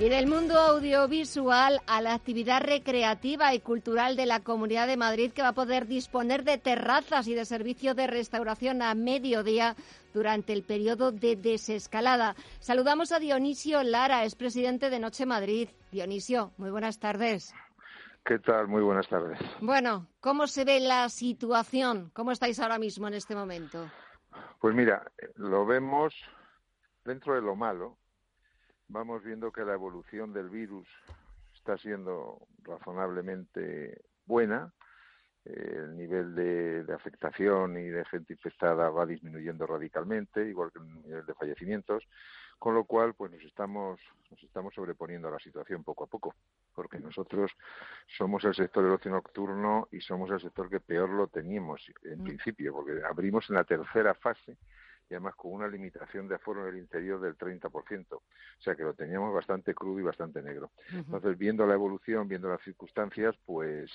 Y del mundo audiovisual a la actividad recreativa y cultural de la Comunidad de Madrid que va a poder disponer de terrazas y de servicio de restauración a mediodía durante el periodo de desescalada. Saludamos a Dionisio Lara, es presidente de Noche Madrid. Dionisio, muy buenas tardes. ¿Qué tal? Muy buenas tardes. Bueno, ¿cómo se ve la situación? ¿Cómo estáis ahora mismo en este momento? Pues mira, lo vemos dentro de lo malo, vamos viendo que la evolución del virus está siendo razonablemente buena. el nivel de, afectación y de gente infectada va disminuyendo radicalmente, igual que el nivel de fallecimientos, con lo cual pues nos estamos nos estamos sobreponiendo a la situación poco a poco, porque nosotros somos el sector del ocio nocturno y somos el sector que peor lo teníamos en mm. principio, porque abrimos en la tercera fase y además con una limitación de aforo en el interior del 30%. O sea que lo teníamos bastante crudo y bastante negro. Entonces, viendo la evolución, viendo las circunstancias, pues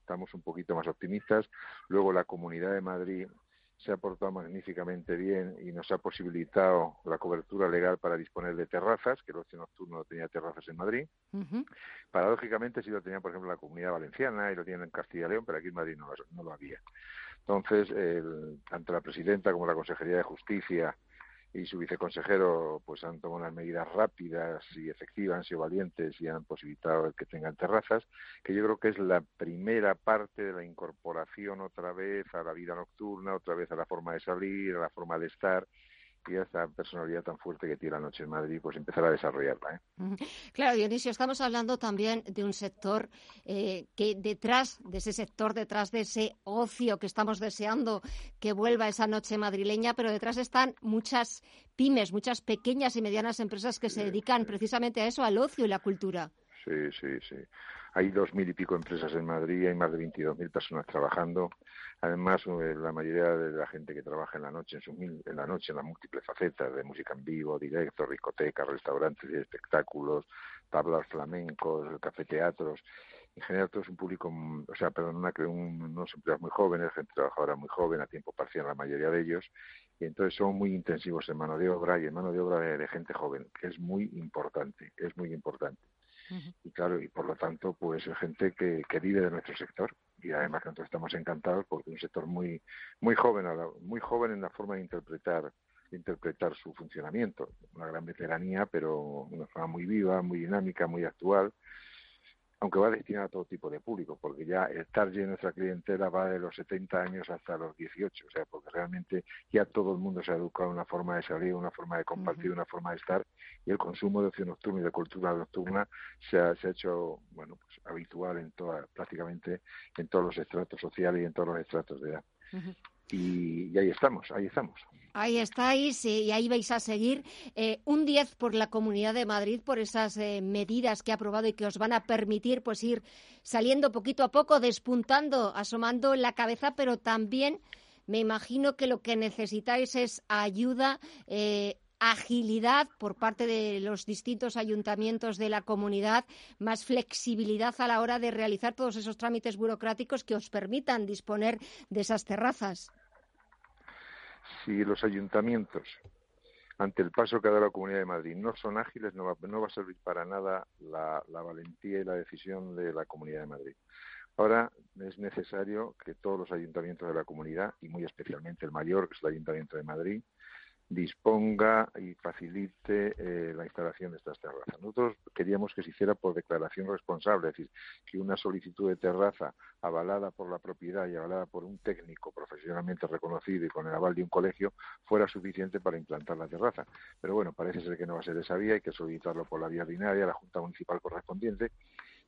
estamos un poquito más optimistas. Luego la Comunidad de Madrid se ha portado magníficamente bien y nos ha posibilitado la cobertura legal para disponer de terrazas, que el ocio nocturno no tenía terrazas en Madrid. Paradójicamente sí lo tenía, por ejemplo, la Comunidad Valenciana y lo tienen en Castilla y León, pero aquí en Madrid no, no lo había. Entonces, el, tanto la presidenta como la Consejería de Justicia y su viceconsejero pues han tomado unas medidas rápidas y efectivas, han sido valientes y han posibilitado el que tengan terrazas, que yo creo que es la primera parte de la incorporación otra vez a la vida nocturna, otra vez a la forma de salir, a la forma de estar y esta personalidad tan fuerte que tiene la noche en Madrid, pues empezar a desarrollarla. ¿eh? Claro, Dionisio, estamos hablando también de un sector eh, que detrás de ese sector, detrás de ese ocio que estamos deseando que vuelva esa noche madrileña, pero detrás están muchas pymes, muchas pequeñas y medianas empresas que se dedican precisamente a eso, al ocio y la cultura. Sí, sí, sí. Hay dos mil y pico empresas en Madrid, hay más de veintidós mil personas trabajando. Además, eh, la mayoría de la gente que trabaja en la noche, en, su, en la noche, en las múltiples facetas de música en vivo, directo, discotecas, restaurantes y espectáculos, tablas flamencos, cafeteatros, en general todo es un público, o sea, perdón, una, un, unos empleados muy jóvenes, gente trabajadora muy joven, a tiempo parcial la mayoría de ellos, y entonces son muy intensivos en mano de obra y en mano de obra de gente joven, que es muy importante, es muy importante claro, y por lo tanto, pues gente que, que vive de nuestro sector. Y además que nosotros estamos encantados porque es un sector muy muy joven, muy joven en la forma de interpretar interpretar su funcionamiento, una gran veteranía, pero una forma muy viva, muy dinámica, muy actual aunque va destinado a todo tipo de público, porque ya el target de nuestra clientela va de los 70 años hasta los 18, o sea, porque realmente ya todo el mundo se ha educado en una forma de salir, una forma de compartir, una forma de estar, y el consumo de ocio nocturno y de cultura nocturna se ha, se ha hecho, bueno, pues habitual en toda, prácticamente en todos los estratos sociales y en todos los estratos de edad. y ahí estamos, ahí estamos. Ahí estáis y ahí vais a seguir. Eh, un 10 por la Comunidad de Madrid, por esas eh, medidas que ha aprobado y que os van a permitir pues ir saliendo poquito a poco, despuntando, asomando la cabeza, pero también me imagino que lo que necesitáis es ayuda. Eh, agilidad por parte de los distintos ayuntamientos de la comunidad, más flexibilidad a la hora de realizar todos esos trámites burocráticos que os permitan disponer de esas terrazas si los ayuntamientos, ante el paso que ha dado la Comunidad de Madrid, no son ágiles, no va, no va a servir para nada la, la valentía y la decisión de la Comunidad de Madrid. Ahora es necesario que todos los ayuntamientos de la comunidad, y muy especialmente el mayor, que es el Ayuntamiento de Madrid, disponga y facilite eh, la instalación de estas terrazas. Nosotros queríamos que se hiciera por declaración responsable, es decir, que una solicitud de terraza avalada por la propiedad y avalada por un técnico profesionalmente reconocido y con el aval de un colegio fuera suficiente para implantar la terraza. Pero bueno, parece ser que no va a ser esa vía, hay que solicitarlo por la vía ordinaria, la Junta Municipal correspondiente,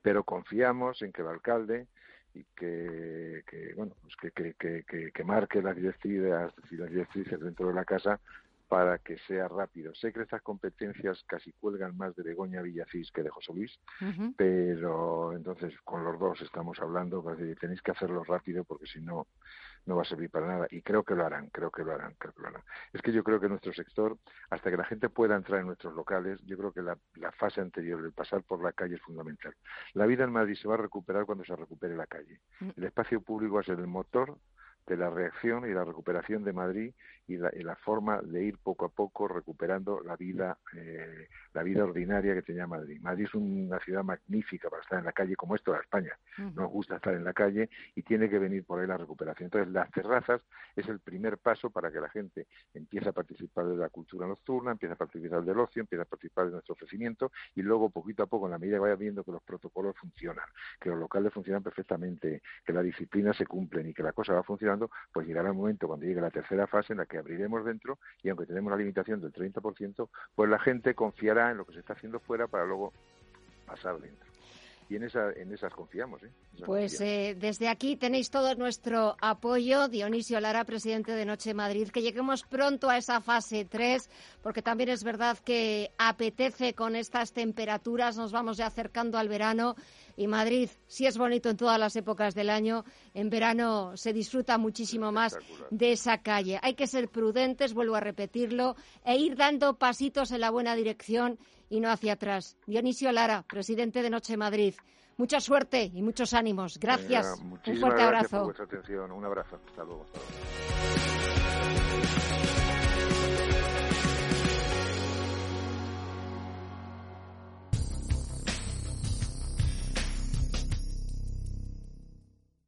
pero confiamos en que el alcalde y que, que bueno pues que, que, que, que, marque las directrices, las directrices dentro de la casa para que sea rápido. Sé que estas competencias casi cuelgan más de Begoña Villacís que de José Luis, pero entonces con los dos estamos hablando, pues, tenéis que hacerlo rápido porque si no, no va a servir para nada. Y creo que lo harán, creo que lo harán, creo que lo harán. Es que yo creo que nuestro sector, hasta que la gente pueda entrar en nuestros locales, yo creo que la, la fase anterior, el pasar por la calle es fundamental. La vida en Madrid se va a recuperar cuando se recupere la calle. Mm. El espacio público va a ser el motor de la reacción y la recuperación de Madrid y la, forma de ir poco a poco recuperando la vida eh, la vida ordinaria que tenía Madrid. Madrid es una ciudad magnífica para estar en la calle como es toda España. Nos gusta estar en la calle y tiene que venir por ahí la recuperación. Entonces las terrazas es el primer paso para que la gente empiece a participar de la cultura nocturna, empiece a participar del ocio, empiece a participar de nuestro ofrecimiento y luego poquito a poco, en la medida que vaya viendo que los protocolos funcionan, que los locales funcionan perfectamente, que la disciplina se cumplen y que la cosa va pues llegará el momento cuando llegue la tercera fase en la que abriremos dentro y aunque tenemos la limitación del 30%, pues la gente confiará en lo que se está haciendo fuera para luego pasar dentro y en, esa, en esas confiamos. ¿eh? pues eh, desde aquí tenéis todo nuestro apoyo. Dionisio Lara, presidente de Noche Madrid, que lleguemos pronto a esa fase 3, porque también es verdad que apetece con estas temperaturas, nos vamos ya acercando al verano y Madrid sí es bonito en todas las épocas del año, en verano se disfruta muchísimo más de esa calle. Hay que ser prudentes, vuelvo a repetirlo, e ir dando pasitos en la buena dirección y no hacia atrás. Dionisio Lara, presidente de Noche Madrid. Mucha suerte y muchos ánimos. Gracias. Un fuerte abrazo. Un abrazo. Hasta luego.